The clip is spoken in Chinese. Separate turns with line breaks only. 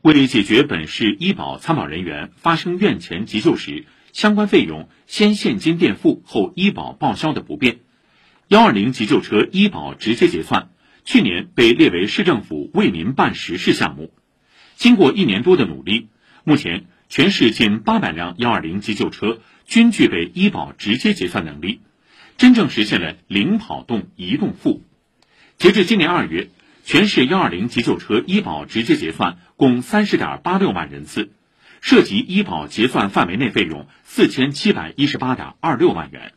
为解决本市医保参保人员发生院前急救时相关费用先现金垫付后医保报销的不便，幺二零急救车医保直接结算去年被列为市政府为民办实事项目。经过一年多的努力，目前全市近八百辆幺二零急救车均具备医保直接结算能力，真正实现了零跑动移动付。截至今年二月。全市幺二零急救车医保直接结算共三十点八六万人次，涉及医保结算范围内费用四千七百一十八点二六万元。